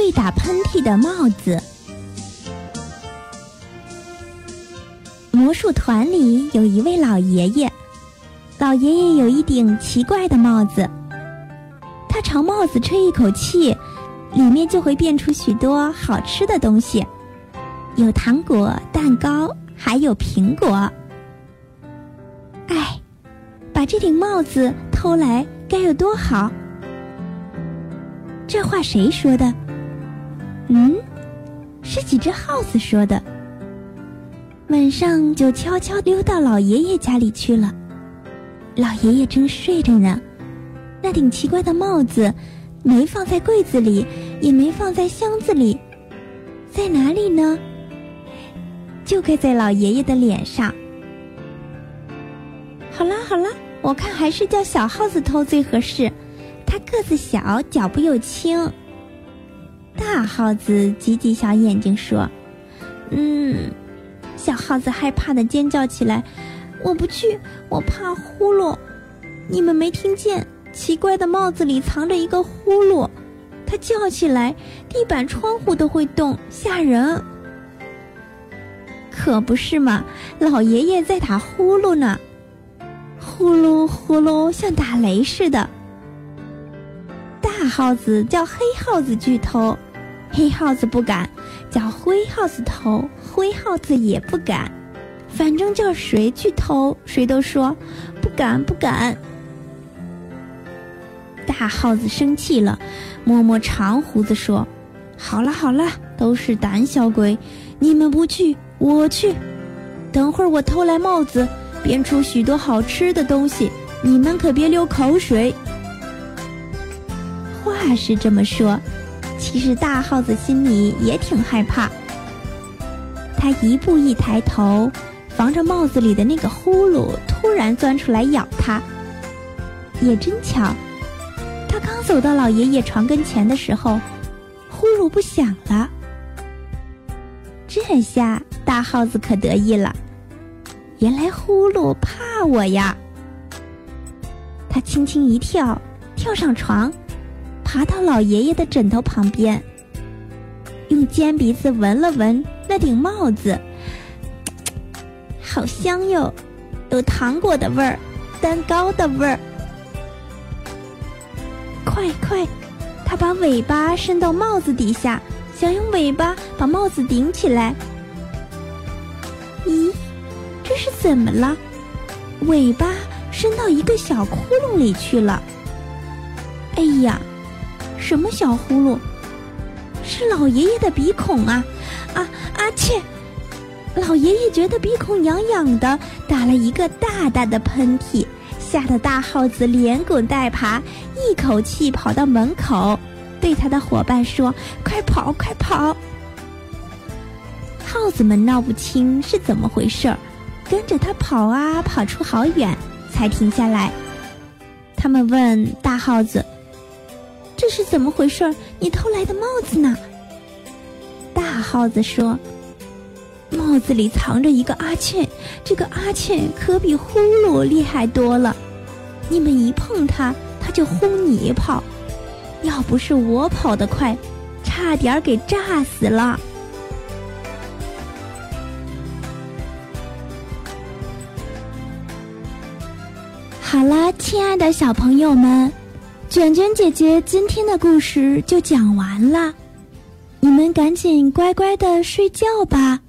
会打喷嚏的帽子。魔术团里有一位老爷爷，老爷爷有一顶奇怪的帽子，他朝帽子吹一口气，里面就会变出许多好吃的东西，有糖果、蛋糕，还有苹果。哎，把这顶帽子偷来该有多好！这话谁说的？嗯，是几只耗子说的。晚上就悄悄溜到老爷爷家里去了。老爷爷正睡着呢，那顶奇怪的帽子没放在柜子里，也没放在箱子里，在哪里呢？就盖在老爷爷的脸上。好啦好啦，我看还是叫小耗子偷最合适，它个子小，脚步又轻。大耗子挤挤小眼睛说：“嗯。”小耗子害怕的尖叫起来：“我不去，我怕呼噜。你们没听见？奇怪的帽子里藏着一个呼噜，它叫起来，地板、窗户都会动，吓人。可不是嘛？老爷爷在打呼噜呢，呼噜呼噜，像打雷似的。耗子叫黑耗子去偷，黑耗子不敢。”叫灰耗子偷，灰耗子也不敢，反正叫谁去偷，谁都说不敢不敢。大耗子生气了，摸摸长胡子说：“好了好了，都是胆小鬼，你们不去，我去。等会儿我偷来帽子，变出许多好吃的东西，你们可别流口水。”话是这么说。其实大耗子心里也挺害怕，他一步一抬头，防着帽子里的那个呼噜突然钻出来咬他。也真巧，他刚走到老爷爷床跟前的时候，呼噜不响了。这下大耗子可得意了，原来呼噜怕我呀！他轻轻一跳，跳上床。爬到老爷爷的枕头旁边，用尖鼻子闻了闻那顶帽子，好香哟，有糖果的味儿，蛋糕的味儿。快快，他把尾巴伸到帽子底下，想用尾巴把帽子顶起来。咦，这是怎么了？尾巴伸到一个小窟窿里去了。哎呀！什么小呼噜？是老爷爷的鼻孔啊！啊啊切！老爷爷觉得鼻孔痒痒的，打了一个大大的喷嚏，吓得大耗子连滚带爬，一口气跑到门口，对他的伙伴说：“快跑，快跑！”耗子们闹不清是怎么回事儿，跟着他跑啊，跑出好远，才停下来。他们问大耗子。是怎么回事？你偷来的帽子呢？大耗子说：“帽子里藏着一个阿欠，这个阿欠可比呼噜厉害多了。你们一碰它，它就轰你跑。要不是我跑得快，差点给炸死了。”好了，亲爱的小朋友们。卷卷姐姐今天的故事就讲完了，你们赶紧乖乖的睡觉吧。